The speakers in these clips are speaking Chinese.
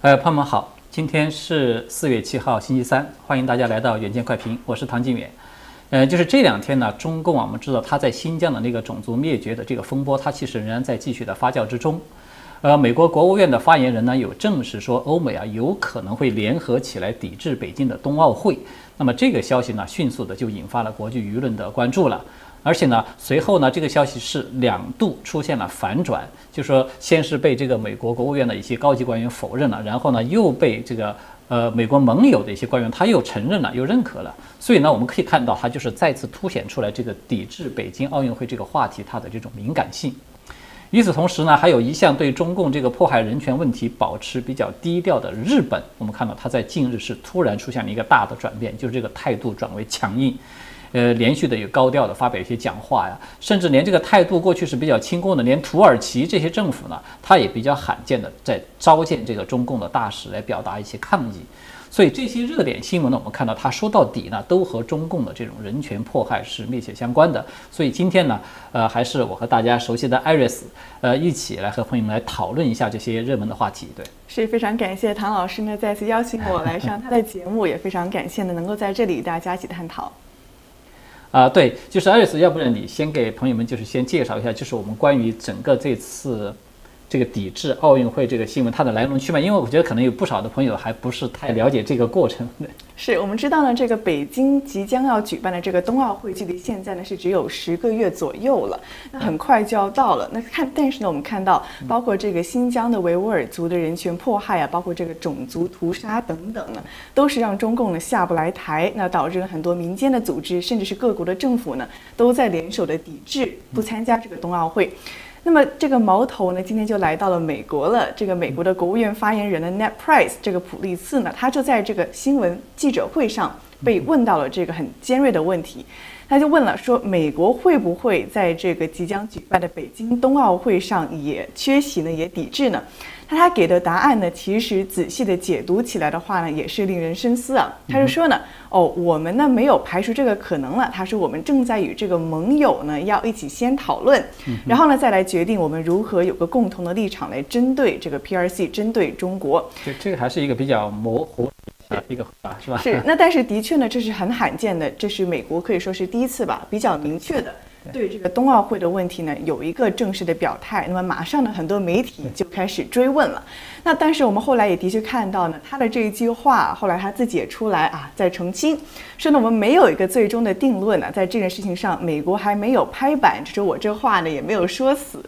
呃，朋友们好，今天是四月七号，星期三，欢迎大家来到远见快评，我是唐晋远。呃，就是这两天呢，中共啊，我们知道他在新疆的那个种族灭绝的这个风波，它其实仍然在继续的发酵之中。呃，美国国务院的发言人呢有证实说，欧美啊有可能会联合起来抵制北京的冬奥会。那么这个消息呢，迅速的就引发了国际舆论的关注了。而且呢，随后呢，这个消息是两度出现了反转，就说先是被这个美国国务院的一些高级官员否认了，然后呢又被这个呃美国盟友的一些官员他又承认了，又认可了。所以呢，我们可以看到，它就是再次凸显出来这个抵制北京奥运会这个话题它的这种敏感性。与此同时呢，还有一项对中共这个迫害人权问题保持比较低调的日本，我们看到它在近日是突然出现了一个大的转变，就是这个态度转为强硬。呃，连续的有高调的发表一些讲话呀，甚至连这个态度过去是比较亲共的，连土耳其这些政府呢，他也比较罕见的在召见这个中共的大使来表达一些抗议。所以这些热点新闻呢，我们看到它说到底呢，都和中共的这种人权迫害是密切相关的。所以今天呢，呃，还是我和大家熟悉的艾瑞斯，呃，一起来和朋友们来讨论一下这些热门的话题。对，是非常感谢唐老师呢再次邀请我来上他的节目，也非常感谢呢能够在这里大家一起探讨。啊，对，就是艾瑞斯，要不然你先给朋友们就是先介绍一下，就是我们关于整个这次。这个抵制奥运会这个新闻，它的来龙去脉，因为我觉得可能有不少的朋友还不是太了解这个过程。是我们知道呢，这个北京即将要举办的这个冬奥会，距离现在呢是只有十个月左右了，那很快就要到了。那看，但是呢，我们看到，包括这个新疆的维吾尔族的人权迫害啊，包括这个种族屠杀等等呢，都是让中共呢下不来台，那导致了很多民间的组织，甚至是各国的政府呢，都在联手的抵制，不参加这个冬奥会。那么这个矛头呢，今天就来到了美国了。这个美国的国务院发言人的，Net Price，这个普利茨呢，他就在这个新闻记者会上被问到了这个很尖锐的问题，他就问了说，美国会不会在这个即将举办的北京冬奥会上也缺席呢，也抵制呢？那他给的答案呢？其实仔细的解读起来的话呢，也是令人深思啊。他就说呢，哦，我们呢没有排除这个可能了。他说我们正在与这个盟友呢要一起先讨论，然后呢再来决定我们如何有个共同的立场来针对这个 P R C，针对中国。这这个还是一个比较模糊的一个回答，是吧？是。那但是的确呢，这是很罕见的，这是美国可以说是第一次吧，比较明确的。对这个冬奥会的问题呢，有一个正式的表态。那么马上呢，很多媒体就开始追问了。那但是我们后来也的确看到呢，他的这一句话，后来他自己也出来啊，在澄清，说呢我们没有一个最终的定论呢，在这件事情上，美国还没有拍板，就说我这话呢也没有说死。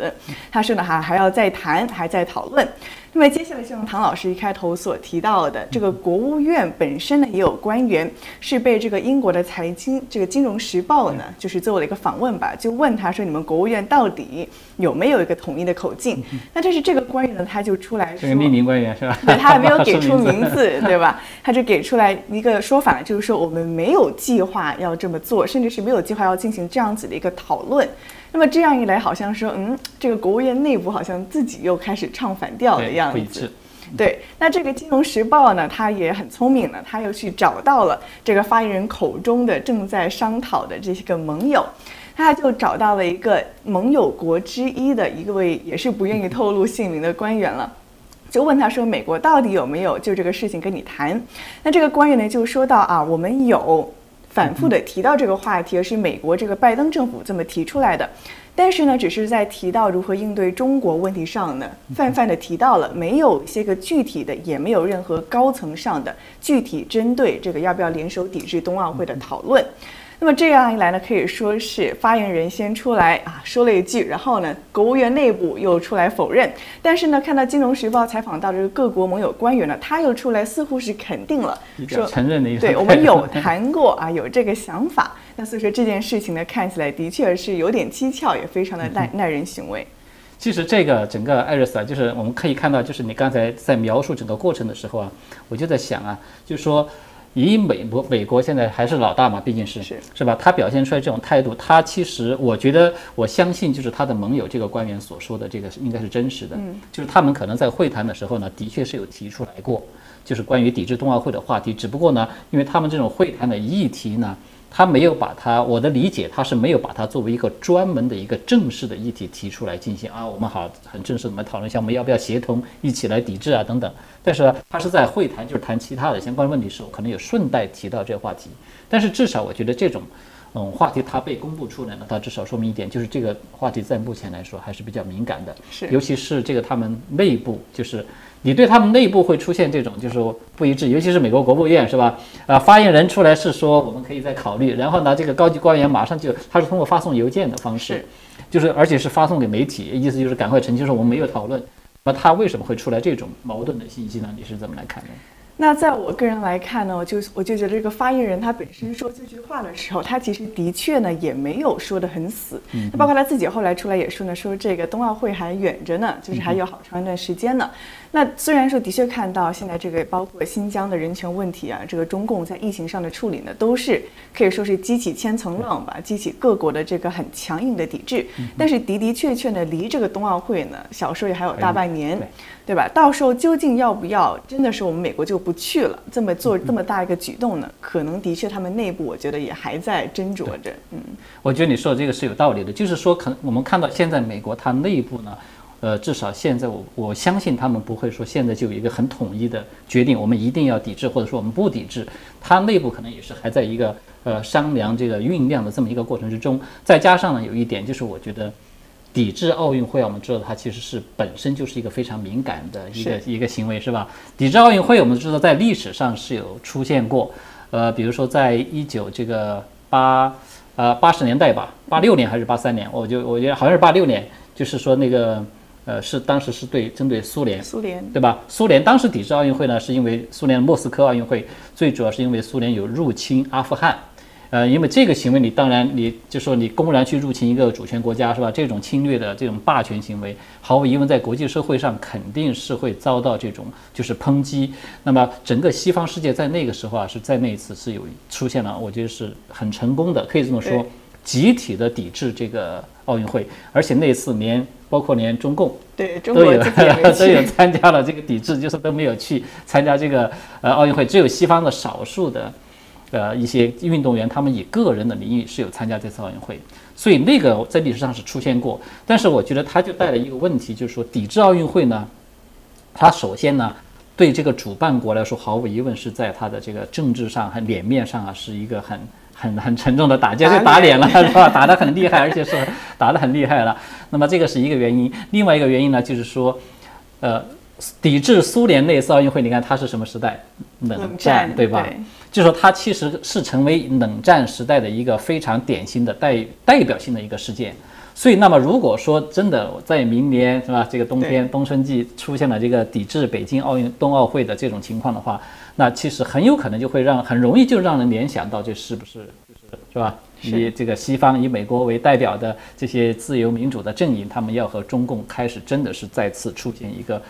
他说呢还还要再谈，还在讨论。那么接下来，像唐老师一开头所提到的，这个国务院本身呢，也有官员是被这个英国的财经这个《金融时报》呢，就是做了一个访问吧，就问他说：“你们国务院到底有没有一个统一的口径？”那这是这个官员呢，他就出来说：“匿名官员是吧？” 对他还没有给出名字，对吧？他就给出来一个说法，就是说我们没有计划要这么做，甚至是没有计划要进行这样子的一个讨论。那么这样一来，好像说，嗯，这个国务院内部好像自己又开始唱反调的样子。对，那这个《金融时报》呢，他也很聪明呢，他又去找到了这个发言人口中的正在商讨的这些个盟友，他就找到了一个盟友国之一的一位，也是不愿意透露姓名的官员了，就问他说：“美国到底有没有就这个事情跟你谈？”那这个官员呢就说到：“啊，我们有。”反复的提到这个话题，而是美国这个拜登政府这么提出来的，但是呢，只是在提到如何应对中国问题上呢，泛泛的提到了，没有一些个具体的，也没有任何高层上的具体针对这个要不要联手抵制冬奥会的讨论。那么这样一来呢，可以说是发言人先出来啊说了一句，然后呢，国务院内部又出来否认。但是呢，看到《金融时报》采访到这个各国盟友官员呢，他又出来似乎是肯定了，说承认的意思。对 我们有谈过啊，有这个想法。那所以说这件事情呢，看起来的确是有点蹊跷，也非常的耐耐人寻味。其实这个整个艾瑞斯啊，就是我们可以看到，就是你刚才在描述整个过程的时候啊，我就在想啊，就是说。以美国美国现在还是老大嘛，毕竟是是是吧？他表现出来这种态度，他其实我觉得我相信，就是他的盟友这个官员所说的这个应该是真实的。嗯，就是他们可能在会谈的时候呢，的确是有提出来过，就是关于抵制冬奥会的话题。只不过呢，因为他们这种会谈的议题呢，他没有把它，我的理解，他是没有把它作为一个专门的一个正式的议题提出来进行啊，我们好很正式的来讨论一下，我们要不要协同一起来抵制啊等等。但是他是在会谈，就是谈其他的相关问题时候，可能有顺带提到这个话题。但是至少我觉得这种，嗯，话题它被公布出来了，它至少说明一点，就是这个话题在目前来说还是比较敏感的，是，尤其是这个他们内部就是。你对他们内部会出现这种就是不一致，尤其是美国国务院是吧？啊，发言人出来是说我们可以再考虑，然后呢，这个高级官员马上就他是通过发送邮件的方式，就是而且是发送给媒体，意思就是赶快澄清说我们没有讨论。那他为什么会出来这种矛盾的信息呢？你是怎么来看的？那在我个人来看呢，我就我就觉得这个发言人他本身说这句话的时候，他其实的确呢也没有说得很死。那包括他自己后来出来也说呢，说这个冬奥会还远着呢，就是还有好长一段时间呢。那虽然说的确看到现在这个包括新疆的人权问题啊，这个中共在疫情上的处理呢，都是可以说是激起千层浪吧，激起各国的这个很强硬的抵制。但是的的确确呢，离这个冬奥会呢，小说也还有大半年，对吧？到时候究竟要不要真的是我们美国就不去了？这么做这么大一个举动呢？可能的确他们内部我觉得也还在斟酌着。嗯，我觉得你说的这个是有道理的，就是说，可能我们看到现在美国它内部呢。呃，至少现在我我相信他们不会说现在就有一个很统一的决定，我们一定要抵制，或者说我们不抵制。它内部可能也是还在一个呃商量这个酝酿的这么一个过程之中。再加上呢，有一点就是我觉得，抵制奥运会，我们知道它其实是本身就是一个非常敏感的一个一个行为，是吧？抵制奥运会，我们知道在历史上是有出现过，呃，比如说在一九这个八呃八十年代吧，八六年还是八三年，我就我觉得好像是八六年，就是说那个。呃，是当时是对针对苏联，苏联对吧？苏联当时抵制奥运会呢，是因为苏联莫斯科奥运会最主要是因为苏联有入侵阿富汗，呃，因为这个行为你当然你就说你公然去入侵一个主权国家是吧？这种侵略的这种霸权行为，毫无疑问在国际社会上肯定是会遭到这种就是抨击。那么整个西方世界在那个时候啊，是在那一次是有出现了，我觉得是很成功的，可以这么说，集体的抵制这个奥运会，而且那次连。包括连中共对 都有都有参加了这个抵制，就是都没有去参加这个呃奥运会，只有西方的少数的呃一些运动员，他们以个人的名义是有参加这次奥运会，所以那个在历史上是出现过。但是我觉得它就带来一个问题，就是说抵制奥运会呢，它首先呢对这个主办国来说，毫无疑问是在他的这个政治上和脸面上啊是一个很。很很沉重的打击，就打脸了，是吧？打得很厉害，而且是打得很厉害了。那么这个是一个原因，另外一个原因呢，就是说，呃，抵制苏联那次奥运会，你看它是什么时代？冷战，对吧？就说它其实是成为冷战时代的一个非常典型的代代表性的一个事件。所以，那么如果说真的在明年是吧，这个冬天冬春季出现了这个抵制北京奥运冬奥会的这种情况的话，那其实很有可能就会让很容易就让人联想到这是不是就是是吧？以这个西方以美国为代表的这些自由民主的阵营，他们要和中共开始真的是再次出现一个，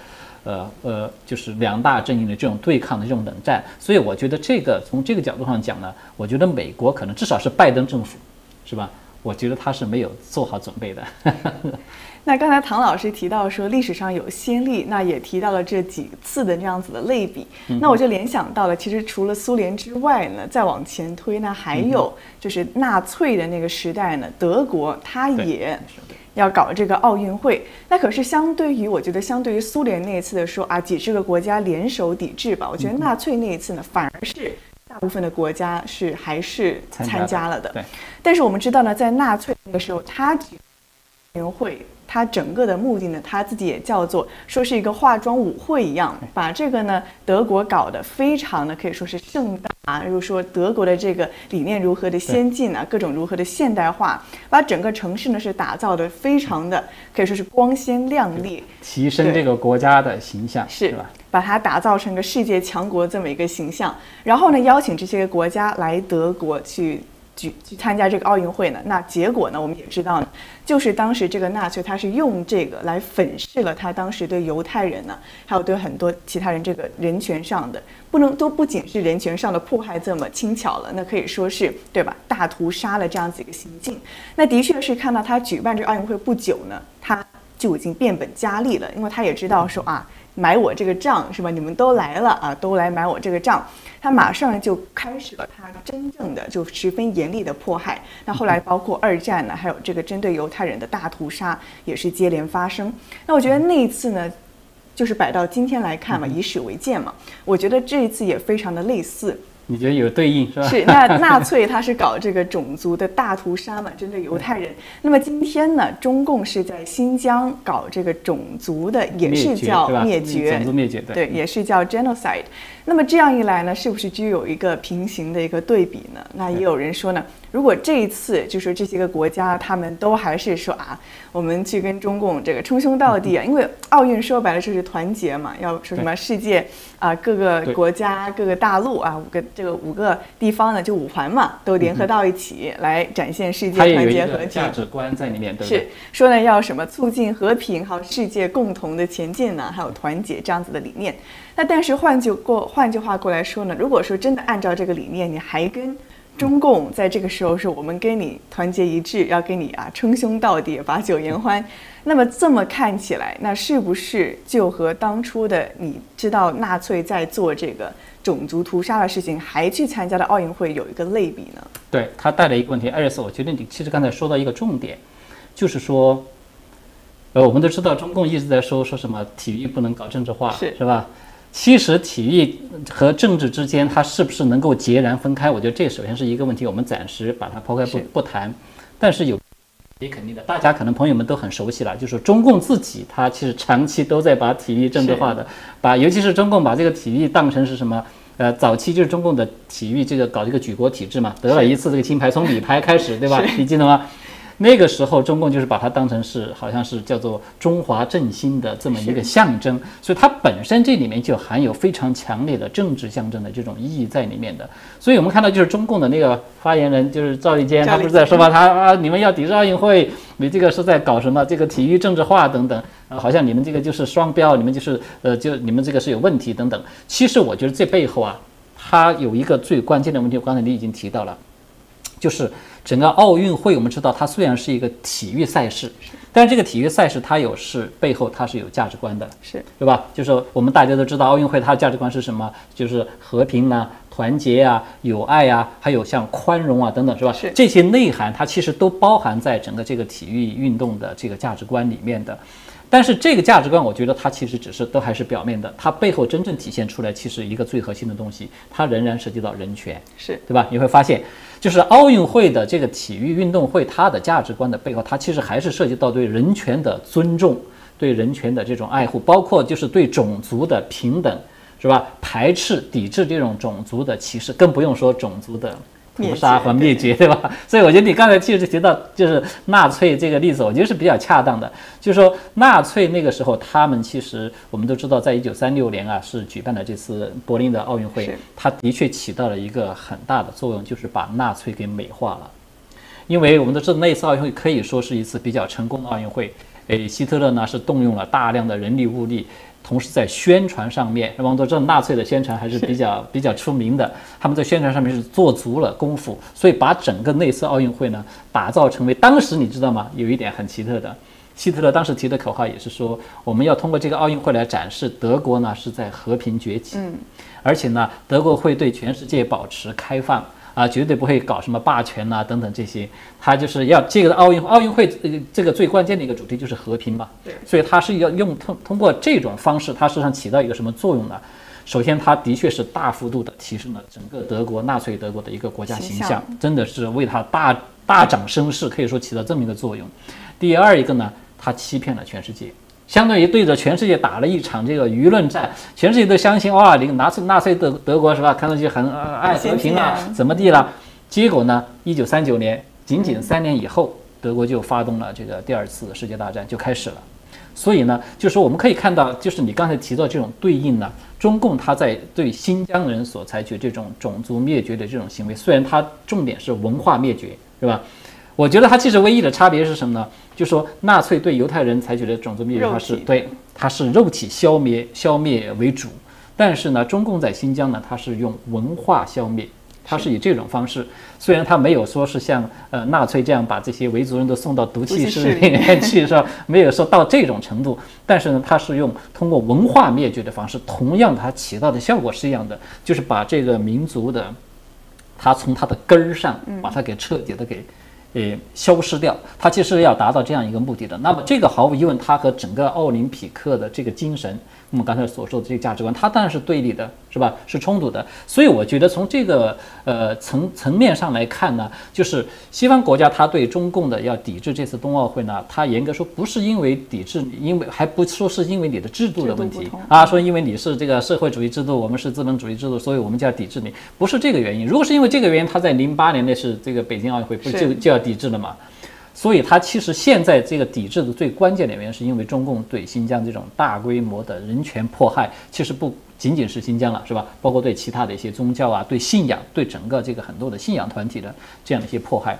呃呃，就是两大阵营的这种对抗的这种冷战。所以我觉得这个从这个角度上讲呢，我觉得美国可能至少是拜登政府，是吧？我觉得他是没有做好准备的。那刚才唐老师提到说历史上有先例，那也提到了这几次的这样子的类比，那我就联想到了，其实除了苏联之外呢，再往前推呢，还有就是纳粹的那个时代呢，德国他也要搞这个奥运会。那可是相对于我觉得，相对于苏联那一次的说啊，几十个国家联手抵制吧，我觉得纳粹那一次呢，反而是。大部分的国家是还是参加了的，对。但是我们知道呢，在纳粹那个时候，他奥运会。它整个的目的呢，它自己也叫做说是一个化妆舞会一样，把这个呢德国搞得非常的可以说是盛大啊，如说德国的这个理念如何的先进啊，各种如何的现代化，把整个城市呢是打造的非常的可以说是光鲜亮丽，提升这个国家的形象，是吧？把它打造成个世界强国这么一个形象，然后呢邀请这些国家来德国去。去去参加这个奥运会呢？那结果呢？我们也知道呢，就是当时这个纳粹他是用这个来粉饰了他当时对犹太人呢，还有对很多其他人这个人权上的不能都不仅是人权上的迫害这么轻巧了，那可以说是对吧？大屠杀了这样子一个行径。那的确是看到他举办这个奥运会不久呢，他就已经变本加厉了，因为他也知道说啊。买我这个账，是吧？你们都来了啊，都来买我这个账。他马上就开始了他真正的就十分严厉的迫害。那后来包括二战呢，还有这个针对犹太人的大屠杀也是接连发生。那我觉得那一次呢，就是摆到今天来看嘛，以史为鉴嘛，我觉得这一次也非常的类似。你觉得有对应是吧？是，那 纳粹他是搞这个种族的大屠杀嘛，针对犹太人。那么今天呢，中共是在新疆搞这个种族的，也是叫灭绝，种族灭绝，对，也是叫 genocide。那么这样一来呢，是不是就有一个平行的一个对比呢？那也有人说呢，如果这一次就说这些个国家他们都还是说啊，我们去跟中共这个称兄道弟啊，因为奥运说白了就是团结嘛，要说什么世界啊各个国家各个大陆啊五个这个五个地方呢就五环嘛都联合到一起来展现世界团结和。价值观在里面，对是说呢要什么促进和平还有世界共同的前进呢，还有团结这样子的理念。那但是换句过换句话过来说呢，如果说真的按照这个理念，你还跟中共在这个时候是我们跟你团结一致，要跟你啊称兄道弟，把酒言欢，那么这么看起来，那是不是就和当初的你知道纳粹在做这个种族屠杀的事情，还去参加了奥运会有一个类比呢？对他带来一个问题，艾瑞斯，我觉得你其实刚才说到一个重点，就是说，呃，我们都知道中共一直在说说什么体育不能搞政治化，是是吧？其实体育和政治之间，它是不是能够截然分开？我觉得这首先是一个问题，我们暂时把它抛开不不谈。但是有也肯定的，大家可能朋友们都很熟悉了，就是中共自己，它其实长期都在把体育政治化的，把尤其是中共把这个体育当成是什么？呃，早期就是中共的体育这个搞这个举国体制嘛，得了一次这个金牌，从女排开始，对吧？你记得吗？那个时候，中共就是把它当成是，好像是叫做中华振兴的这么一个象征，所以它本身这里面就含有非常强烈的政治象征的这种意义在里面的。所以我们看到，就是中共的那个发言人，就是赵立坚，他不是在说吗？他啊，你们要抵制奥运会，你这个是在搞什么？这个体育政治化等等，啊，好像你们这个就是双标，你们就是呃，就你们这个是有问题等等。其实我觉得这背后啊，它有一个最关键的问题，刚才你已经提到了，就是。整个奥运会，我们知道它虽然是一个体育赛事，但是这个体育赛事它有是背后它是有价值观的，是对吧？就是我们大家都知道奥运会它的价值观是什么？就是和平啊、团结啊、友爱啊，还有像宽容啊等等，是吧？是这些内涵它其实都包含在整个这个体育运动的这个价值观里面的。但是这个价值观，我觉得它其实只是都还是表面的，它背后真正体现出来，其实一个最核心的东西，它仍然涉及到人权，是对吧？你会发现，就是奥运会的这个体育运动会，它的价值观的背后，它其实还是涉及到对人权的尊重，对人权的这种爱护，包括就是对种族的平等，是吧？排斥、抵制这种种族的歧视，更不用说种族的。屠杀和灭绝，对吧？所以我觉得你刚才其实提到就是纳粹这个例子，我觉得是比较恰当的。就是说，纳粹那个时候，他们其实我们都知道，在一九三六年啊，是举办了这次柏林的奥运会，它的确起到了一个很大的作用，就是把纳粹给美化了。因为我们都知道，那一次奥运会可以说是一次比较成功的奥运会。诶，希特勒呢是动用了大量的人力物力。同时在宣传上面，我们都知道纳粹的宣传还是比较 比较出名的。他们在宣传上面是做足了功夫，所以把整个那次奥运会呢打造成为当时你知道吗？有一点很奇特的，希特勒当时提的口号也是说，我们要通过这个奥运会来展示德国呢是在和平崛起，嗯，而且呢德国会对全世界保持开放。啊，绝对不会搞什么霸权呐，等等这些，他就是要这个奥运奥运会这个这个最关键的一个主题就是和平嘛。对，所以他是要用通通过这种方式，它实际上起到一个什么作用呢？首先，它的确是大幅度的提升了整个德国纳粹德国的一个国家形象，真的是为他大大涨声势，可以说起到这么一个作用。第二一个呢，他欺骗了全世界。相当于对着全世界打了一场这个舆论战，全世界都相信哇，你纳粹纳粹德德国是吧？看上去很爱和平啊，怎么地了？结果呢？一九三九年，仅仅三年以后，德国就发动了这个第二次世界大战就开始了。所以呢，就是我们可以看到，就是你刚才提到这种对应呢，中共他在对新疆人所采取这种种族灭绝的这种行为，虽然它重点是文化灭绝，是吧？我觉得它其实唯一的差别是什么呢？就说纳粹对犹太人采取的种族灭绝，它是对，它是肉体消灭消灭为主。但是呢，中共在新疆呢，它是用文化消灭，它是以这种方式，虽然它没有说是像呃纳粹这样把这些维族人都送到毒气室里面去，是吧？没有说到这种程度，但是呢，它是用通过文化灭绝的方式，同样它起到的效果是一样的，就是把这个民族的，它从它的根儿上把它给彻底的给。呃，消失掉，它其实要达到这样一个目的的。那么，这个毫无疑问，它和整个奥林匹克的这个精神，我们刚才所说的这个价值观，它当然是对立的。是吧？是冲突的，所以我觉得从这个呃层层面上来看呢，就是西方国家它对中共的要抵制这次冬奥会呢，它严格说不是因为抵制，因为还不说是因为你的制度的问题啊，说因为你是这个社会主义制度，我们是资本主义制度，所以我们就要抵制你，不是这个原因。如果是因为这个原因，他在零八年那是这个北京奥运会不就就要抵制了嘛？所以，他其实现在这个抵制的最关键的原因，是因为中共对新疆这种大规模的人权迫害，其实不仅仅是新疆了，是吧？包括对其他的一些宗教啊、对信仰、对整个这个很多的信仰团体的这样的一些迫害，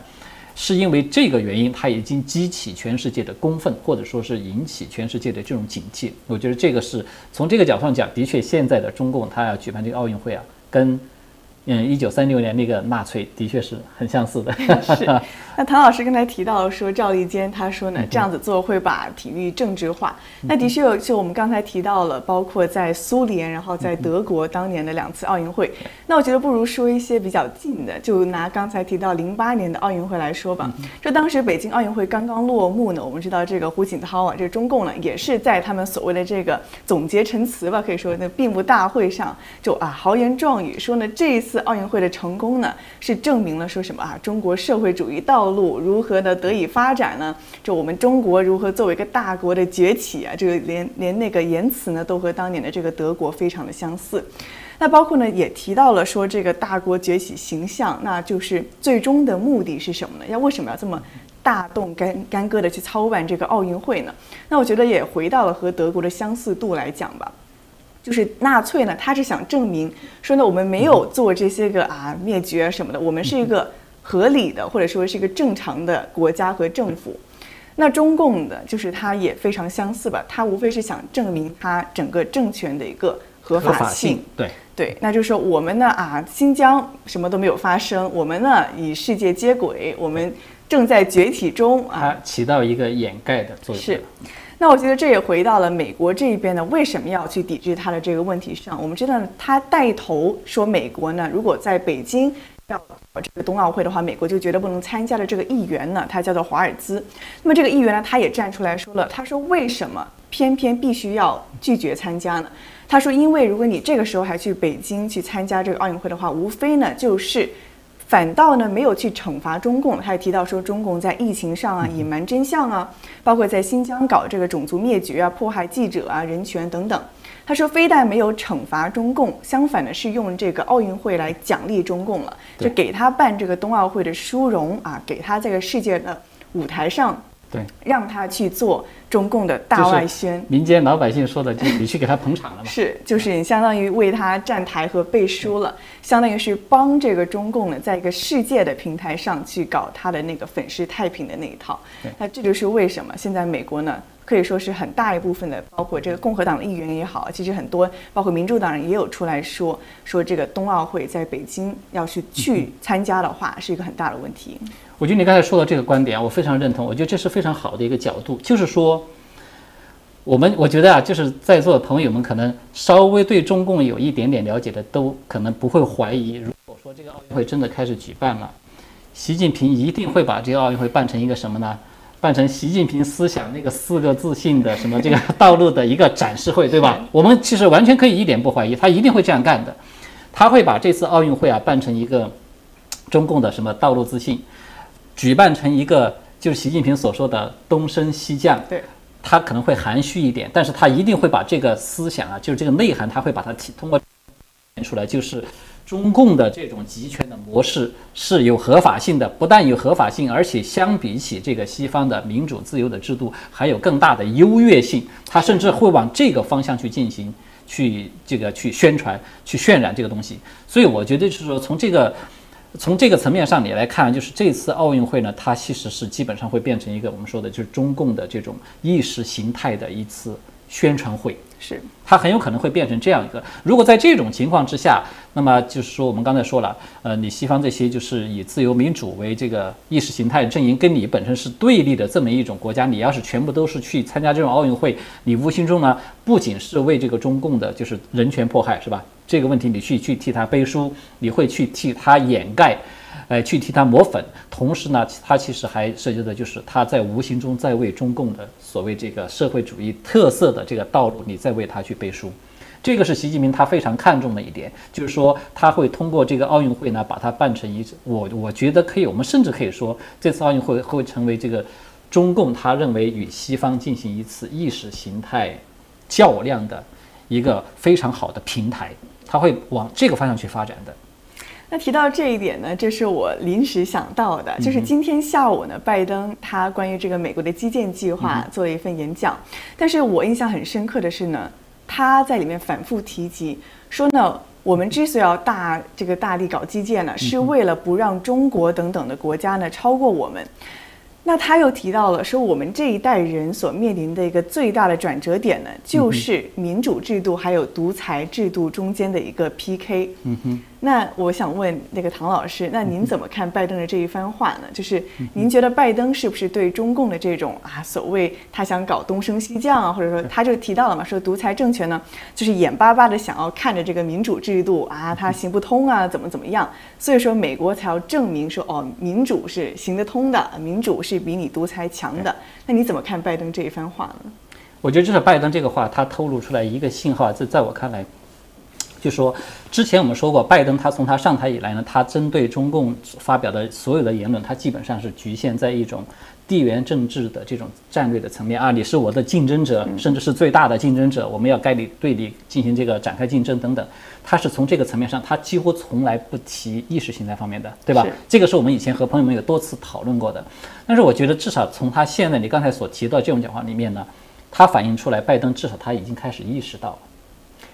是因为这个原因，他已经激起全世界的公愤，或者说是引起全世界的这种警惕。我觉得这个是从这个角度上讲，的确，现在的中共他要举办这个奥运会啊，跟。嗯，一九三六年那个纳粹的确是很相似的。是。那唐老师刚才提到说赵立坚，他说呢，这样子做会把体育政治化。那的确有，就我们刚才提到了，包括在苏联，然后在德国当年的两次奥运会。那我觉得不如说一些比较近的，就拿刚才提到零八年的奥运会来说吧。就当时北京奥运会刚刚落幕呢，我们知道这个胡锦涛啊，这个中共呢，也是在他们所谓的这个总结陈词吧，可以说那闭幕大会上就啊豪言壮语说呢，这一次。次奥运会的成功呢，是证明了说什么啊？中国社会主义道路如何的得以发展呢？就我们中国如何作为一个大国的崛起啊？这个连连那个言辞呢，都和当年的这个德国非常的相似。那包括呢，也提到了说这个大国崛起形象，那就是最终的目的是什么呢？要为什么要这么大动干干戈的去操办这个奥运会呢？那我觉得也回到了和德国的相似度来讲吧。就是纳粹呢，他是想证明说呢，我们没有做这些个啊灭绝什么的，我们是一个合理的或者说是一个正常的国家和政府。那中共的，就是它也非常相似吧，它无非是想证明它整个政权的一个合法性。对对，那就是说我们呢啊，新疆什么都没有发生，我们呢与世界接轨，我们正在崛起中啊，起到一个掩盖的作用。是。那我觉得这也回到了美国这一边呢，为什么要去抵制它的这个问题上？我们知道他带头说美国呢，如果在北京要这个冬奥会的话，美国就绝对不能参加的这个议员呢，他叫做华尔兹。那么这个议员呢，他也站出来说了，他说为什么偏偏必须要拒绝参加呢？他说，因为如果你这个时候还去北京去参加这个奥运会的话，无非呢就是。反倒呢没有去惩罚中共，他也提到说中共在疫情上啊隐瞒真相啊，包括在新疆搞这个种族灭绝啊、迫害记者啊、人权等等。他说非但没有惩罚中共，相反的是用这个奥运会来奖励中共了，就给他办这个冬奥会的殊荣啊，给他这个世界的舞台上。对，让他去做中共的大外宣。民间老百姓说的，就你去给他捧场了嘛？是，就是你相当于为他站台和背书了，相当于是帮这个中共呢，在一个世界的平台上去搞他的那个粉饰太平的那一套。那这就是为什么现在美国呢？可以说是很大一部分的，包括这个共和党的议员也好，其实很多包括民主党人也有出来说，说这个冬奥会在北京要是去参加的话，是一个很大的问题。我觉得你刚才说的这个观点，我非常认同。我觉得这是非常好的一个角度，就是说，我们我觉得啊，就是在座的朋友们可能稍微对中共有一点点了解的，都可能不会怀疑，如果说这个奥运会真的开始举办了，习近平一定会把这个奥运会办成一个什么呢？办成习近平思想那个四个自信的什么这个道路的一个展示会，对吧？我们其实完全可以一点不怀疑，他一定会这样干的。他会把这次奥运会啊办成一个中共的什么道路自信，举办成一个就是习近平所说的东升西降。对，他可能会含蓄一点，但是他一定会把这个思想啊，就是这个内涵，他会把它提通过出来，就是。中共的这种集权的模式是有合法性的，不但有合法性，而且相比起这个西方的民主自由的制度，还有更大的优越性。它甚至会往这个方向去进行，去这个去宣传、去渲染这个东西。所以我觉得就是说，从这个 从这个层面上你来看，就是这次奥运会呢，它其实是基本上会变成一个我们说的就是中共的这种意识形态的一次。宣传会。是，它很有可能会变成这样一个。如果在这种情况之下，那么就是说，我们刚才说了，呃，你西方这些就是以自由民主为这个意识形态阵营，跟你本身是对立的这么一种国家，你要是全部都是去参加这种奥运会，你无形中呢，不仅是为这个中共的就是人权迫害，是吧？这个问题你去去替他背书，你会去替他掩盖。哎，去替他抹粉，同时呢，他其实还涉及的就是他在无形中在为中共的所谓这个社会主义特色的这个道路，你在为他去背书，这个是习近平他非常看重的一点，就是说他会通过这个奥运会呢，把它办成一，我我觉得可以，我们甚至可以说，这次奥运会会成为这个中共他认为与西方进行一次意识形态较量的一个非常好的平台，他会往这个方向去发展的。那提到这一点呢，这是我临时想到的，就是今天下午呢，拜登他关于这个美国的基建计划做了一份演讲，但是我印象很深刻的是呢，他在里面反复提及说呢，我们之所以要大这个大力搞基建呢，是为了不让中国等等的国家呢超过我们。那他又提到了说，我们这一代人所面临的一个最大的转折点呢，就是民主制度还有独裁制度中间的一个 PK。嗯哼。那我想问那个唐老师，那您怎么看拜登的这一番话呢？就是您觉得拜登是不是对中共的这种啊所谓他想搞东升西降啊，或者说他就提到了嘛，说独裁政权呢，就是眼巴巴的想要看着这个民主制度啊，它行不通啊，怎么怎么样？所以说美国才要证明说哦，民主是行得通的，民主是比你独裁强的。那你怎么看拜登这一番话呢？我觉得至少拜登这个话，他透露出来一个信号，在在我看来。就说之前我们说过，拜登他从他上台以来呢，他针对中共发表的所有的言论，他基本上是局限在一种地缘政治的这种战略的层面啊，你是我的竞争者，甚至是最大的竞争者，我们要该你对你进行这个展开竞争等等。他是从这个层面上，他几乎从来不提意识形态方面的，对吧？这个是我们以前和朋友们有多次讨论过的。但是我觉得至少从他现在你刚才所提到这种讲话里面呢，他反映出来，拜登至少他已经开始意识到。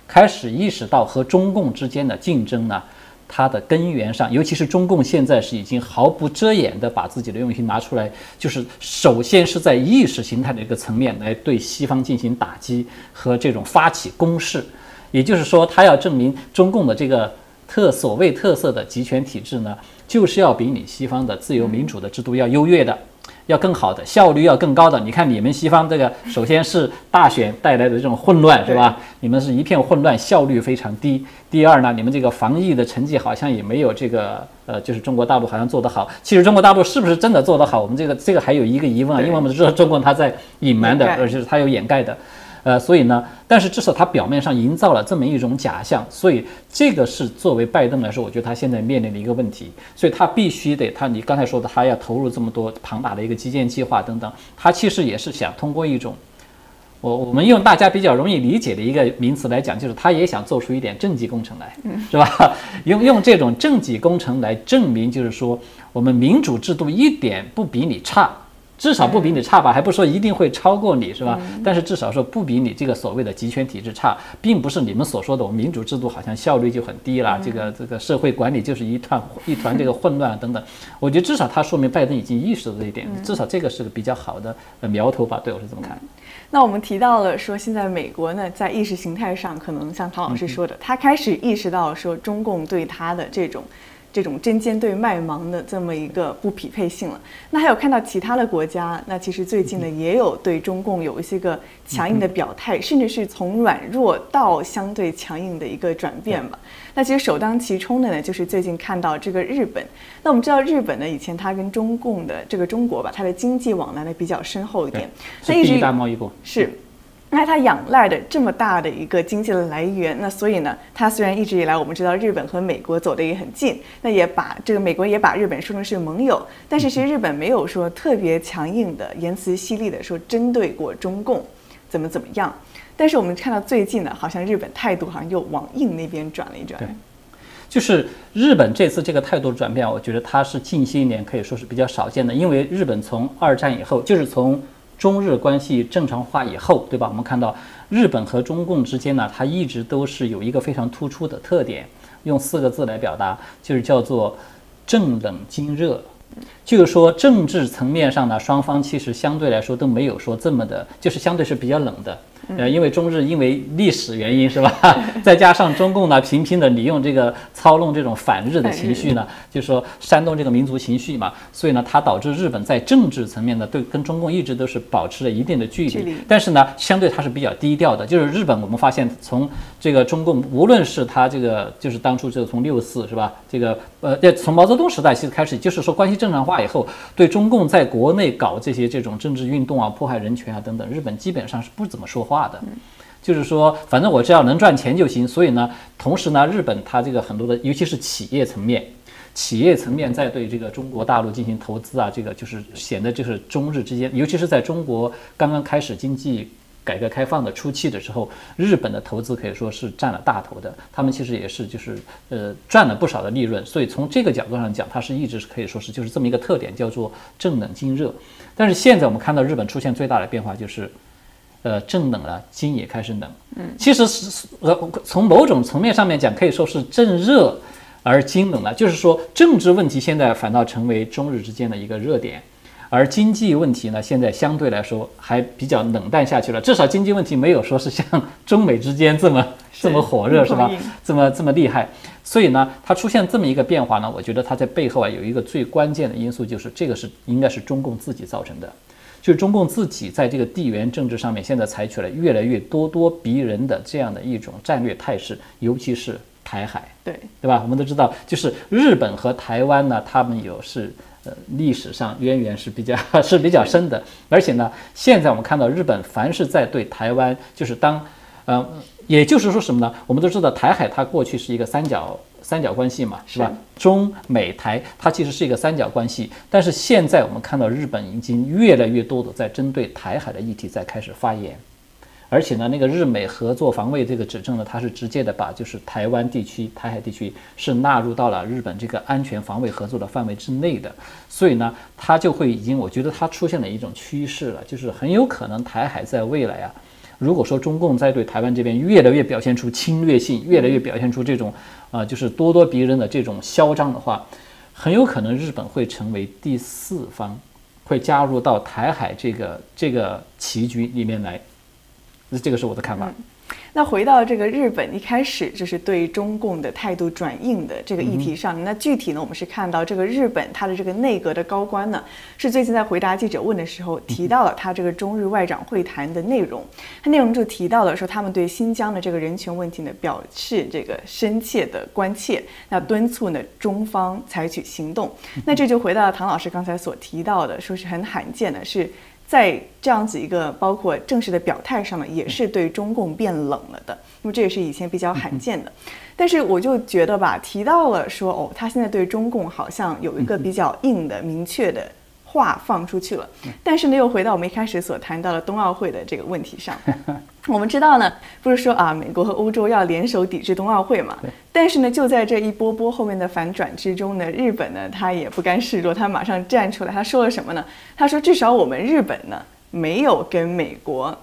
开始意识到和中共之间的竞争呢，它的根源上，尤其是中共现在是已经毫不遮掩地把自己的用心拿出来，就是首先是在意识形态的一个层面来对西方进行打击和这种发起攻势，也就是说，他要证明中共的这个特所谓特色的集权体制呢，就是要比你西方的自由民主的制度要优越的。要更好的效率要更高的，你看你们西方这个，首先是大选带来的这种混乱，是吧？你们是一片混乱，效率非常低。第二呢，你们这个防疫的成绩好像也没有这个，呃，就是中国大陆好像做得好。其实中国大陆是不是真的做得好？我们这个这个还有一个疑问啊，因为我们知道中国它在隐瞒的，而且是它有掩盖的。呃，所以呢，但是至少他表面上营造了这么一种假象，所以这个是作为拜登来说，我觉得他现在面临的一个问题，所以他必须得他你刚才说的，他要投入这么多庞大的一个基建计划等等，他其实也是想通过一种，我我们用大家比较容易理解的一个名词来讲，就是他也想做出一点政绩工程来，是吧？用用这种政绩工程来证明，就是说我们民主制度一点不比你差。至少不比你差吧，还不说一定会超过你是吧？但是至少说不比你这个所谓的集权体制差，并不是你们所说的我们民主制度好像效率就很低了，这个这个社会管理就是一团一团这个混乱等等。我觉得至少他说明拜登已经意识到这一点，至少这个是个比较好的苗头吧？对我是这么看。那我们提到了说，现在美国呢在意识形态上，可能像唐老师说的，他开始意识到说中共对他的这种。这种针尖对麦芒的这么一个不匹配性了。那还有看到其他的国家，那其实最近呢也有对中共有一些个强硬的表态，甚至是从软弱到相对强硬的一个转变吧。那其实首当其冲的呢，就是最近看到这个日本。那我们知道日本呢，以前它跟中共的这个中国吧，它的经济往来呢比较深厚一点，是第一大贸易国是。那它仰赖的这么大的一个经济的来源，那所以呢，它虽然一直以来我们知道日本和美国走得也很近，那也把这个美国也把日本说成是盟友，但是其实日本没有说特别强硬的言辞犀利的说针对过中共怎么怎么样。但是我们看到最近呢，好像日本态度好像又往硬那边转了一转。对，就是日本这次这个态度转变，我觉得它是近些年可以说是比较少见的，因为日本从二战以后就是从。中日关系正常化以后，对吧？我们看到日本和中共之间呢，它一直都是有一个非常突出的特点，用四个字来表达，就是叫做“正冷经热”。就是说，政治层面上呢，双方其实相对来说都没有说这么的，就是相对是比较冷的。呃，因为中日因为历史原因是吧？再加上中共呢频频的利用这个操弄这种反日的情绪呢，就是说煽动这个民族情绪嘛，所以呢，它导致日本在政治层面呢对跟中共一直都是保持了一定的距离。但是呢，相对它是比较低调的。就是日本，我们发现从这个中共，无论是他这个就是当初这个从六四是吧？这个呃，从毛泽东时代其实开始，就是说关系正常化以后，对中共在国内搞这些这种政治运动啊、迫害人权啊等等，日本基本上是不怎么说话。的，就是说，反正我只要能赚钱就行。所以呢，同时呢，日本它这个很多的，尤其是企业层面，企业层面在对这个中国大陆进行投资啊，这个就是显得就是中日之间，尤其是在中国刚刚开始经济改革开放的初期的时候，日本的投资可以说是占了大头的。他们其实也是就是呃赚了不少的利润。所以从这个角度上讲，它是一直是可以说是就是这么一个特点，叫做正冷经热。但是现在我们看到日本出现最大的变化就是。呃，正冷了，金也开始冷。嗯，其实是呃，从某种层面上面讲，可以说是正热而金冷了。就是说，政治问题现在反倒成为中日之间的一个热点，而经济问题呢，现在相对来说还比较冷淡下去了。至少经济问题没有说是像 中美之间这么这么火热，是吧？这么这么厉害。所以呢，它出现这么一个变化呢，我觉得它在背后啊有一个最关键的因素，就是这个是应该是中共自己造成的。就是中共自己在这个地缘政治上面，现在采取了越来越咄咄逼人的这样的一种战略态势，尤其是台海，对对吧？我们都知道，就是日本和台湾呢，他们有是呃历史上渊源是比较 是比较深的，而且呢，现在我们看到日本凡是在对台湾，就是当，呃，也就是说什么呢？我们都知道台海它过去是一个三角。三角关系嘛，是吧？中美台它其实是一个三角关系，但是现在我们看到日本已经越来越多的在针对台海的议题在开始发言，而且呢，那个日美合作防卫这个指证呢，它是直接的把就是台湾地区、台海地区是纳入到了日本这个安全防卫合作的范围之内的，所以呢，它就会已经，我觉得它出现了一种趋势了，就是很有可能台海在未来啊。如果说中共在对台湾这边越来越表现出侵略性，越来越表现出这种啊，就是咄咄逼人的这种嚣张的话，很有可能日本会成为第四方，会加入到台海这个这个棋局里面来。那这个是我的看法。那回到这个日本一开始就是对中共的态度转硬的这个议题上，那具体呢，我们是看到这个日本他的这个内阁的高官呢，是最近在回答记者问的时候提到了他这个中日外长会谈的内容，他内容就提到了说他们对新疆的这个人权问题呢表示这个深切的关切，那敦促呢中方采取行动，那这就回到了唐老师刚才所提到的，说是很罕见的是。在这样子一个包括正式的表态上面，也是对中共变冷了的。那么这也是以前比较罕见的。但是我就觉得吧，提到了说哦，他现在对中共好像有一个比较硬的、明确的。话放出去了，但是呢，又回到我们一开始所谈到的冬奥会的这个问题上。我们知道呢，不是说啊，美国和欧洲要联手抵制冬奥会嘛？但是呢，就在这一波波后面的反转之中呢，日本呢，他也不甘示弱，他马上站出来，他说了什么呢？他说，至少我们日本呢，没有跟美国。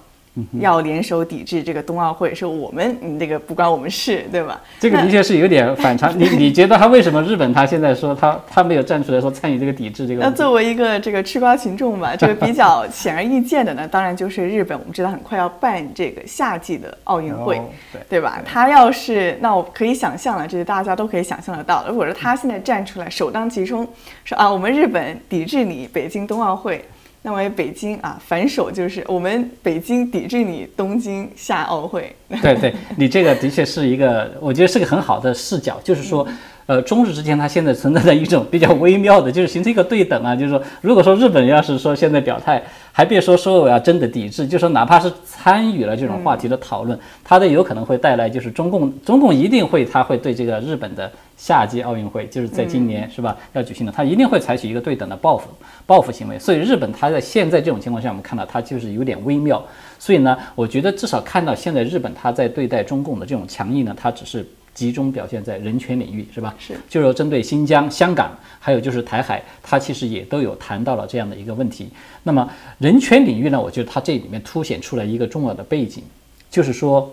要联手抵制这个冬奥会，说我们你这个不关我们事，对吧？这个的确是有点反常。你你觉得他为什么日本他现在说他他没有站出来说参与这个抵制这个？那作为一个这个吃瓜群众吧，这个比较显而易见的呢，当然就是日本。我们知道很快要办这个夏季的奥运会，对对吧？他要是那我可以想象了，这是大家都可以想象得到。如果说他现在站出来首当其冲说啊，我们日本抵制你北京冬奥会。那么北京啊，反手就是我们北京抵制你东京夏奥会。对对，你这个的确是一个，我觉得是个很好的视角，就是说。呃，中日之间它现在存在的一种比较微妙的，就是形成一个对等啊，就是说，如果说日本要是说现在表态，还别说说我要真的抵制，就说哪怕是参与了这种话题的讨论，它都有可能会带来，就是中共中共一定会，它会对这个日本的夏季奥运会，就是在今年是吧要举行的，它一定会采取一个对等的报复报复行为。所以日本它在现在这种情况下，我们看到它就是有点微妙。所以呢，我觉得至少看到现在日本它在对待中共的这种强硬呢，它只是。集中表现在人权领域，是吧？是，就是针对新疆、香港，还有就是台海，它其实也都有谈到了这样的一个问题。那么人权领域呢？我觉得它这里面凸显出来一个重要的背景，就是说，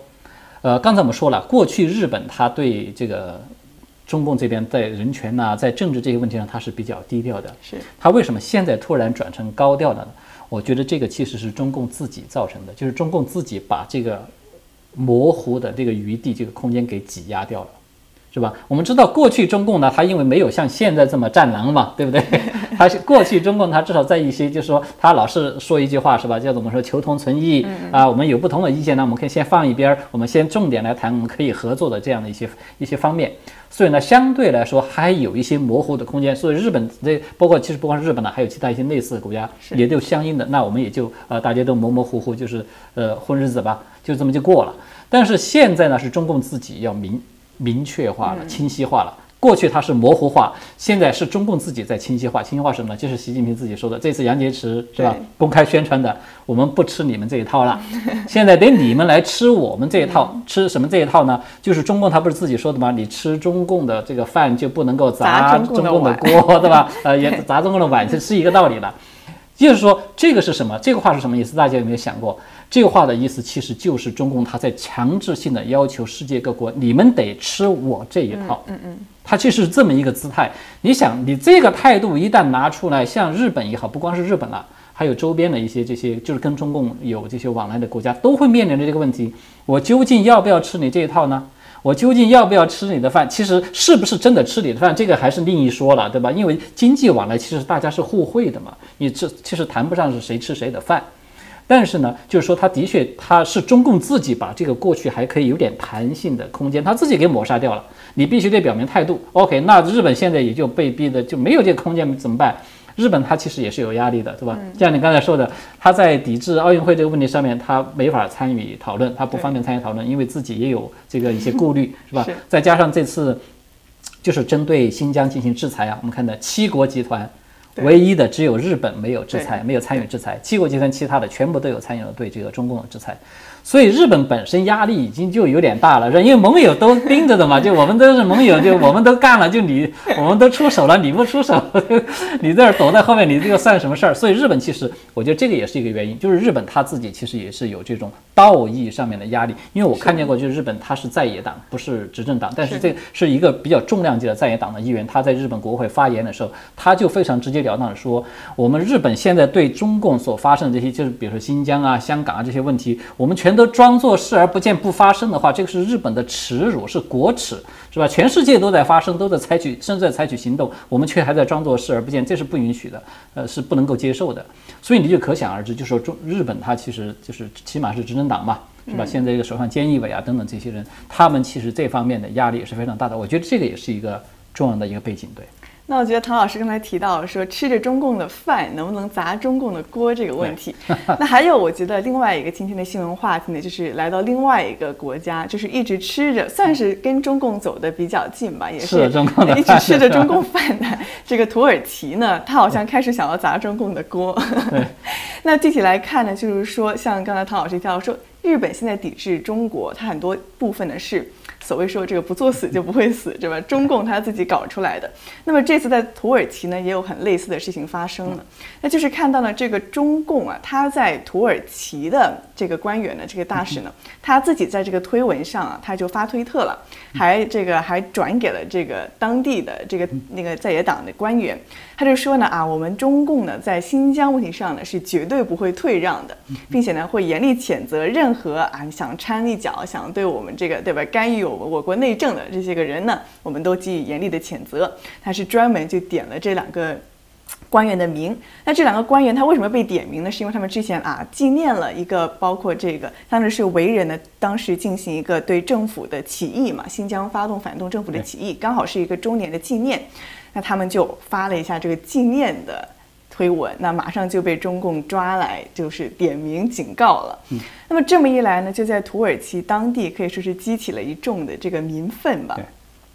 呃，刚才我们说了，过去日本它对这个中共这边在人权呐，在政治这些问题上，它是比较低调的。是，它为什么现在突然转成高调的呢？我觉得这个其实是中共自己造成的，就是中共自己把这个模糊的这个余地、这个空间给挤压掉了。是吧？我们知道过去中共呢，它因为没有像现在这么战狼嘛，对不对？它是过去中共，他至少在一些，就是说，他老是说一句话，是吧？叫怎么说？求同存异啊。我们有不同的意见呢，我们可以先放一边儿，我们先重点来谈我们可以合作的这样的一些一些方面。所以呢，相对来说还有一些模糊的空间。所以日本这包括其实不光是日本呢，还有其他一些类似的国家也都相应的。那我们也就呃大家都模模糊糊，就是呃混日子吧，就这么就过了。但是现在呢，是中共自己要明。明确化了，清晰化了。过去它是模糊化，现在是中共自己在清晰化。清晰化什么呢？就是习近平自己说的。这次杨洁篪是吧？公开宣传的，我们不吃你们这一套了。现在得你们来吃我们这一套。吃什么这一套呢？就是中共他不是自己说的吗？你吃中共的这个饭就不能够砸中共的锅，对吧？呃，也 砸中共的碗，这是一个道理了。就是说，这个是什么？这个话是什么意思？大家有没有想过？这个话的意思其实就是中共他在强制性的要求世界各国，你们得吃我这一套。嗯嗯，他其实是这么一个姿态。你想，你这个态度一旦拿出来，像日本也好，不光是日本了，还有周边的一些这些就是跟中共有这些往来的国家，都会面临着这个问题：我究竟要不要吃你这一套呢？我究竟要不要吃你的饭？其实是不是真的吃你的饭，这个还是另一说了，对吧？因为经济往来其实大家是互惠的嘛，你这其实谈不上是谁吃谁的饭。但是呢，就是说，他的确，他是中共自己把这个过去还可以有点弹性的空间，他自己给抹杀掉了。你必须得表明态度。OK，那日本现在也就被逼的就没有这个空间，怎么办？日本他其实也是有压力的，对吧？像你刚才说的，他在抵制奥运会这个问题上面，他没法参与讨论，他不方便参与讨论，因为自己也有这个一些顾虑，是吧？再加上这次就是针对新疆进行制裁啊，我们看到七国集团。唯一的只有日本没有制裁，没有参与制裁。七国集团其他的全部都有参与了对这个中共的制裁。所以日本本身压力已经就有点大了，因为盟友都盯着的嘛，就我们都是盟友，就我们都干了，就你我们都出手了，你不出手，你在这躲在后面，你这个算什么事儿？所以日本其实，我觉得这个也是一个原因，就是日本他自己其实也是有这种道义上面的压力。因为我看见过，就是日本他是在野党，不是执政党，但是这是一个比较重量级的在野党的议员，他在日本国会发言的时候，他就非常直截了当的说，我们日本现在对中共所发生的这些，就是比如说新疆啊、香港啊这些问题，我们全。都装作视而不见、不发生的话，这个是日本的耻辱，是国耻，是吧？全世界都在发生，都在采取，甚至在采取行动，我们却还在装作视而不见，这是不允许的，呃，是不能够接受的。所以你就可想而知，就说中日本，它其实就是起码是执政党嘛，是吧？现在这个首相菅义伟啊等等这些人，他们其实这方面的压力也是非常大的。我觉得这个也是一个重要的一个背景，对。那我觉得唐老师刚才提到说吃着中共的饭能不能砸中共的锅这个问题，那还有我觉得另外一个今天的新闻话题呢，就是来到另外一个国家，就是一直吃着算是跟中共走的比较近吧，也是 一直吃着中共饭的这个土耳其呢，他好像开始想要砸中共的锅。那具体来看呢，就是说像刚才唐老师提到说，日本现在抵制中国，它很多部分呢是。所谓说这个不作死就不会死，对吧？中共他自己搞出来的。那么这次在土耳其呢，也有很类似的事情发生了，那就是看到了这个中共啊，他在土耳其的这个官员呢，这个大使呢，他自己在这个推文上啊，他就发推特了，还这个还转给了这个当地的这个那个在野党的官员，他就说呢啊，我们中共呢在新疆问题上呢是绝对不会退让的，并且呢会严厉谴责任何啊想掺一脚、想对我们这个对吧干预。我我国内政的这些个人呢，我们都给予严厉的谴责。他是专门就点了这两个官员的名。那这两个官员他为什么被点名呢？是因为他们之前啊纪念了一个包括这个当时是维人呢，当时进行一个对政府的起义嘛，新疆发动反动政府的起义，刚好是一个周年的纪念。那他们就发了一下这个纪念的。推文，那马上就被中共抓来，就是点名警告了。那么这么一来呢，就在土耳其当地可以说是激起了一众的这个民愤吧。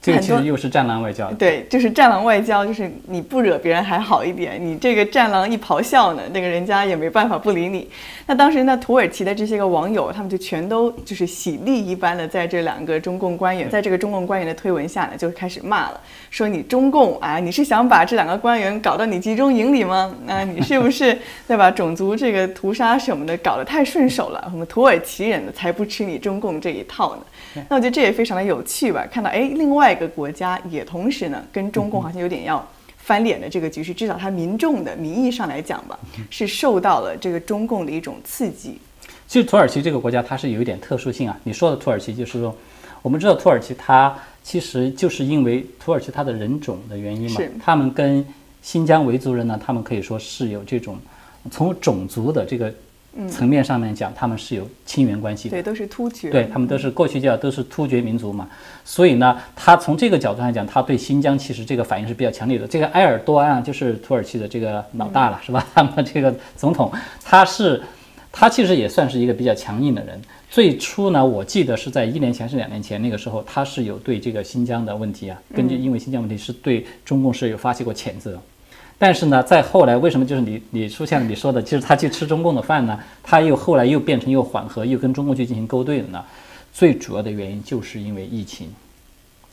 这个其实又是战狼外交。对，就是战狼外交，就是你不惹别人还好一点，你这个战狼一咆哮呢，那个人家也没办法不理你。那当时呢，土耳其的这些个网友，他们就全都就是喜力一般的，在这两个中共官员，在这个中共官员的推文下呢，就开始骂了，说你中共啊，你是想把这两个官员搞到你集中营里吗？那你是不是对吧？种族这个屠杀什么的搞得太顺手了，我们土耳其人呢才不吃你中共这一套呢。那我觉得这也非常的有趣吧，看到哎，另外。一个国家也同时呢，跟中共好像有点要翻脸的这个局势，至少他民众的名义上来讲吧，是受到了这个中共的一种刺激。其实土耳其这个国家它是有一点特殊性啊。你说的土耳其就是说，我们知道土耳其它其实就是因为土耳其它的人种的原因嘛，他们跟新疆维族人呢，他们可以说是有这种从种族的这个层面上面讲，他们是有亲缘关系的。对，都是突厥。对他们都是过去叫都是突厥民族嘛，所以呢，他从这个角度上讲，他对新疆其实这个反应是比较强烈的。这个埃尔多安啊，就是土耳其的这个老大了，是吧？他们这个总统，他是。他其实也算是一个比较强硬的人。最初呢，我记得是在一年前是两年前那个时候，他是有对这个新疆的问题啊，根据因为新疆问题是对中共是有发起过谴责。但是呢，在后来为什么就是你你出现了你说的，其实他去吃中共的饭呢？他又后来又变成又缓和，又跟中共去进行勾兑了呢？最主要的原因就是因为疫情。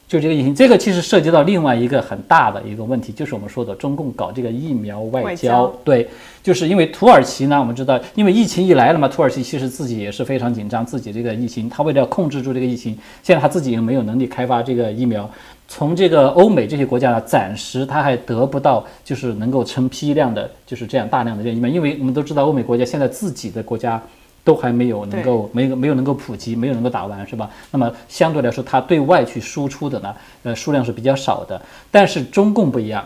就这个疫情，这个其实涉及到另外一个很大的一个问题，就是我们说的中共搞这个疫苗外交。对，就是因为土耳其呢，我们知道，因为疫情一来了嘛，土耳其其实自己也是非常紧张，自己这个疫情，他为了要控制住这个疫情，现在他自己又没有能力开发这个疫苗，从这个欧美这些国家呢，暂时它还得不到，就是能够成批量的，就是这样大量的这疫苗，因为我们都知道，欧美国家现在自己的国家。都还没有能够没有没有能够普及，没有能够打完，是吧？那么相对来说，它对外去输出的呢，呃，数量是比较少的。但是中共不一样，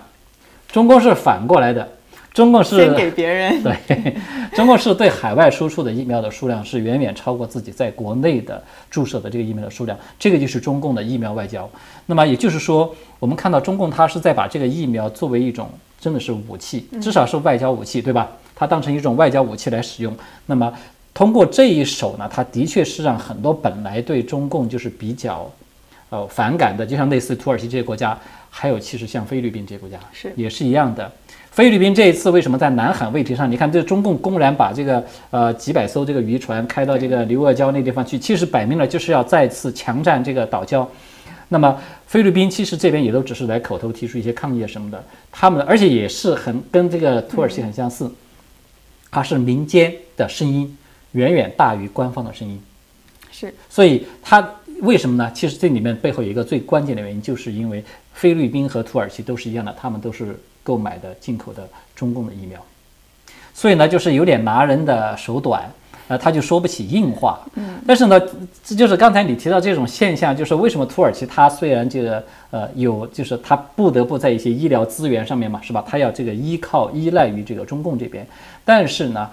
中共是反过来的，中共是先给别人，对，中共是对海外输出的疫苗的数量是远远超过自己在国内的注射的这个疫苗的数量，这个就是中共的疫苗外交。那么也就是说，我们看到中共它是在把这个疫苗作为一种真的是武器，至少是外交武器，对吧？它当成一种外交武器来使用。那么通过这一手呢，它的确是让很多本来对中共就是比较，呃反感的，就像类似土耳其这些国家，还有其实像菲律宾这些国家是也是一样的。菲律宾这一次为什么在南海问题上，你看这中共公然把这个呃几百艘这个渔船开到这个刘阿礁那地方去，其实摆明了就是要再次强占这个岛礁。那么菲律宾其实这边也都只是来口头提出一些抗议什么的，他们而且也是很跟这个土耳其很相似，它是民间的声音。远远大于官方的声音，是，所以它为什么呢？其实这里面背后有一个最关键的原因，就是因为菲律宾和土耳其都是一样的，他们都是购买的进口的中共的疫苗，所以呢，就是有点拿人的手短，呃，他就说不起硬话。嗯，但是呢，这就是刚才你提到这种现象，就是为什么土耳其它虽然这个呃有，就是它不得不在一些医疗资源上面嘛，是吧？它要这个依靠依赖于这个中共这边，但是呢。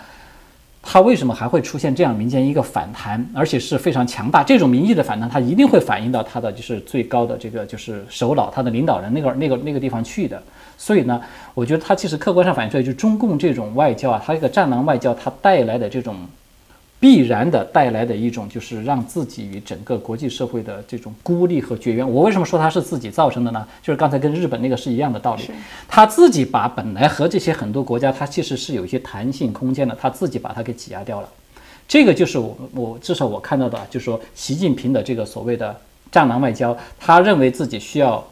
它为什么还会出现这样民间一个反弹，而且是非常强大？这种民意的反弹，它一定会反映到它的就是最高的这个就是首脑，它的领导人那个那个那个地方去的。所以呢，我觉得它其实客观上反映出来，就是中共这种外交啊，它这个战狼外交，它带来的这种。必然的带来的一种，就是让自己与整个国际社会的这种孤立和绝缘。我为什么说它是自己造成的呢？就是刚才跟日本那个是一样的道理，他自己把本来和这些很多国家，它其实是有一些弹性空间的，他自己把它给挤压掉了。这个就是我我至少我看到的，就是说习近平的这个所谓的战狼外交，他认为自己需要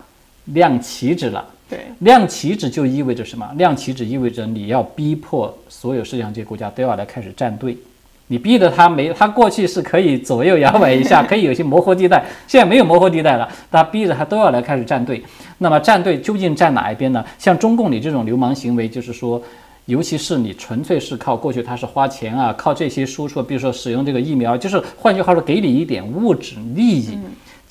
亮旗帜了。对，亮旗帜就意味着什么？亮旗帜意味着你要逼迫所有世界上这些国家都要来开始站队。你逼得他没，他过去是可以左右摇摆一下，可以有些模糊地带，现在没有模糊地带了，他逼着他都要来开始站队。那么站队究竟站哪一边呢？像中共你这种流氓行为，就是说，尤其是你纯粹是靠过去他是花钱啊，靠这些输出，比如说使用这个疫苗，就是换句话说，给你一点物质利益。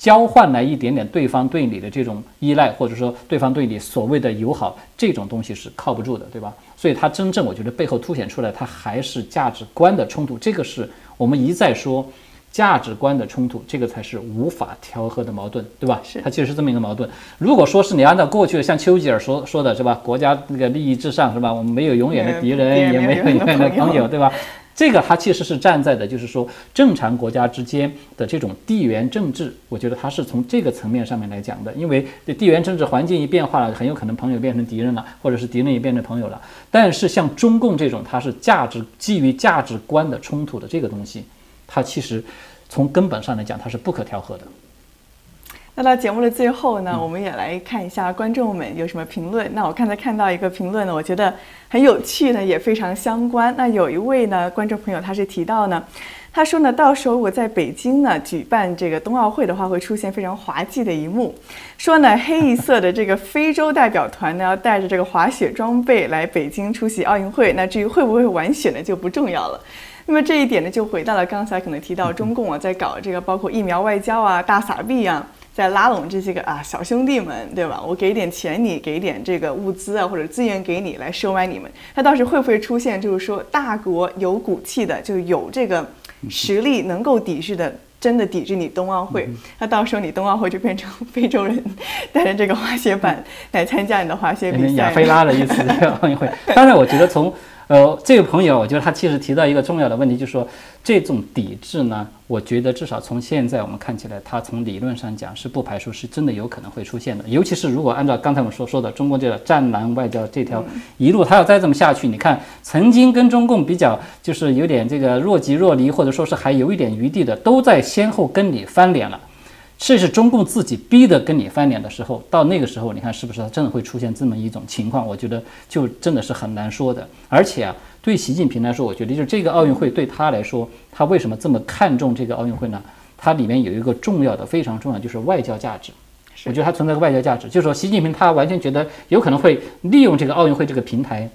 交换来一点点对方对你的这种依赖，或者说对方对你所谓的友好，这种东西是靠不住的，对吧？所以它真正我觉得背后凸显出来，它还是价值观的冲突。这个是我们一再说价值观的冲突，这个才是无法调和的矛盾，对吧？是它其实是这么一个矛盾。如果说是你按照过去的像丘吉尔说说的是吧，国家那个利益至上是吧？我们没有永远的敌人，也没有永远的朋友，对吧？这个它其实是站在的，就是说正常国家之间的这种地缘政治，我觉得它是从这个层面上面来讲的。因为地缘政治环境一变化了，很有可能朋友变成敌人了，或者是敌人也变成朋友了。但是像中共这种，它是价值基于价值观的冲突的这个东西，它其实从根本上来讲，它是不可调和的。那到节目的最后呢，我们也来看一下观众们有什么评论。那我刚才看到一个评论呢，我觉得很有趣呢，也非常相关。那有一位呢观众朋友他是提到呢，他说呢，到时候我在北京呢举办这个冬奥会的话，会出现非常滑稽的一幕。说呢，黑一色的这个非洲代表团呢，要带着这个滑雪装备来北京出席奥运会。那至于会不会玩雪呢，就不重要了。那么这一点呢，就回到了刚才可能提到中共啊，在搞这个包括疫苗外交啊、大撒币啊，在拉拢这些个啊小兄弟们，对吧？我给点钱你，给点这个物资啊或者资源给你来收买你们。那到时会不会出现，就是说大国有骨气的，就有这个。实力能够抵制的，真的抵制你冬奥会，那到时候你冬奥会就变成非洲人 带着这个滑雪板来参加你的滑雪比赛。亚非拉的意思，奥运会。当然，我觉得从。呃，这位朋友，我觉得他其实提到一个重要的问题，就是说这种抵制呢，我觉得至少从现在我们看起来，他从理论上讲是不排除是真的有可能会出现的。尤其是如果按照刚才我们所说的中共这个战狼外交这条一路，他要再这么下去，你看曾经跟中共比较就是有点这个若即若离，或者说是还有一点余地的，都在先后跟你翻脸了。这是中共自己逼的跟你翻脸的时候，到那个时候，你看是不是他真的会出现这么一种情况？我觉得就真的是很难说的。而且啊，对习近平来说，我觉得就是这个奥运会对他来说，他为什么这么看重这个奥运会呢？它里面有一个重要的、非常重要，就是外交价值。我觉得它存在个外交价值，就是说习近平他完全觉得有可能会利用这个奥运会这个平台，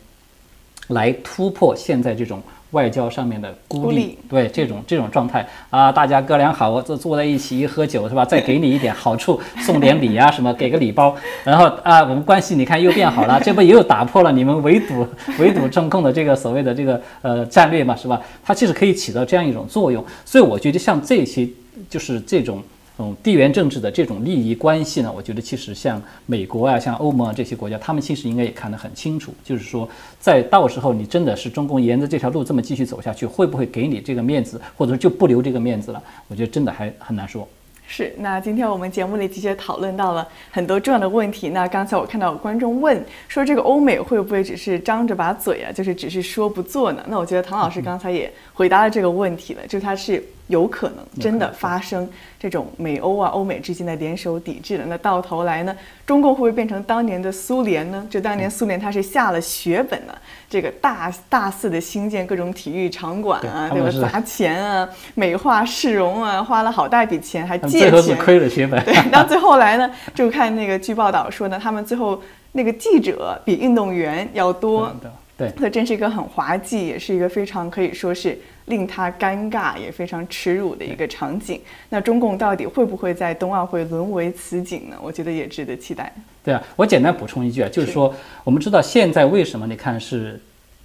来突破现在这种。外交上面的孤立，对这种这种状态啊，大家哥俩好，我坐坐在一起一喝酒是吧？再给你一点好处，送点礼啊 什么，给个礼包，然后啊，我们关系你看又变好了，这不又打破了你们围堵 围堵中共的这个所谓的这个呃战略嘛，是吧？它其实可以起到这样一种作用，所以我觉得像这些就是这种。嗯，地缘政治的这种利益关系呢，我觉得其实像美国啊，像欧盟啊这些国家，他们其实应该也看得很清楚，就是说，在到时候你真的是中共沿着这条路这么继续走下去，会不会给你这个面子，或者说就不留这个面子了？我觉得真的还很难说。是，那今天我们节目里的确讨论到了很多重要的问题。那刚才我看到有观众问说，这个欧美会不会只是张着把嘴啊，就是只是说不做呢？那我觉得唐老师刚才也回答了这个问题了，就是他是。有可能真的发生这种美欧啊、欧美之间的联手抵制的，那到头来呢，中共会不会变成当年的苏联呢？就当年苏联，它是下了血本的，这个大大肆的兴建各种体育场馆啊，对吧？砸钱啊，美化市容啊，花了好大一笔钱，还借钱，亏了血本。对，到最后来呢，就看那个据报道说呢，他们最后那个记者比运动员要多。对，这真是一个很滑稽，也是一个非常可以说是令他尴尬，也非常耻辱的一个场景。那中共到底会不会在冬奥会沦为此景呢？我觉得也值得期待。对啊，我简单补充一句啊，就是说，我们知道现在为什么你看是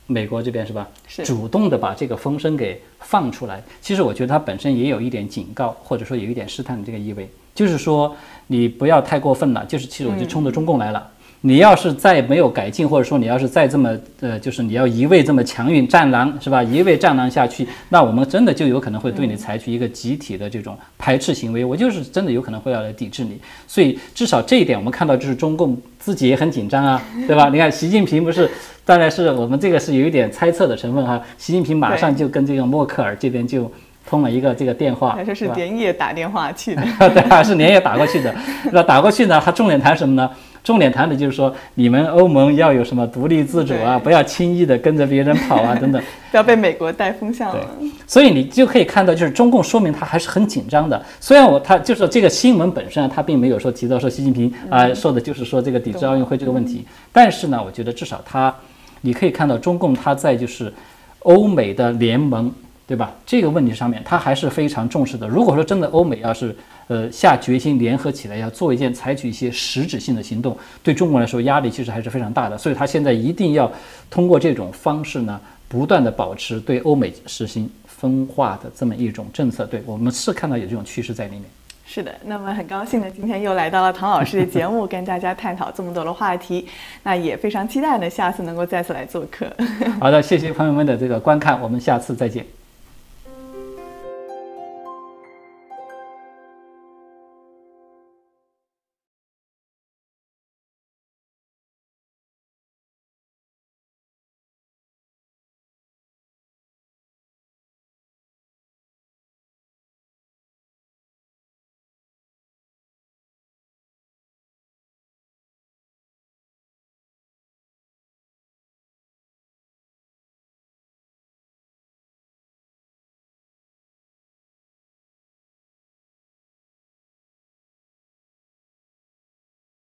美国这边是吧，是主动的把这个风声给放出来。其实我觉得它本身也有一点警告，或者说有一点试探的这个意味，就是说你不要太过分了，就是其实我就冲着中共来了。你要是再没有改进，或者说你要是再这么呃，就是你要一味这么强硬战狼是吧？一味战狼下去，那我们真的就有可能会对你采取一个集体的这种排斥行为。我就是真的有可能会要来抵制你。所以至少这一点，我们看到就是中共自己也很紧张啊，对吧？你看习近平不是，当然是我们这个是有一点猜测的成分哈。习近平马上就跟这个默克尔这边就通了一个这个电话，他说是连夜打电话去的，对，还是连夜打过去的。那打过去呢，他重点谈什么呢？重点谈的就是说，你们欧盟要有什么独立自主啊，不要轻易的跟着别人跑啊，等等，不要被美国带风向了。所以你就可以看到，就是中共说明他还是很紧张的。虽然我他就是这个新闻本身啊，他并没有说提到说习近平啊说的就是说这个抵制奥运会这个问题，但是呢，我觉得至少他，你可以看到中共他在就是欧美的联盟，对吧？这个问题上面，他还是非常重视的。如果说真的欧美要是。呃，下决心联合起来要做一件，采取一些实质性的行动，对中国来说压力其实还是非常大的。所以他现在一定要通过这种方式呢，不断的保持对欧美实行分化的这么一种政策。对我们是看到有这种趋势在里面。是的，那么很高兴呢，今天又来到了唐老师的节目，跟大家探讨这么多的话题。那也非常期待呢，下次能够再次来做客。好的，谢谢朋友们的这个观看，我们下次再见。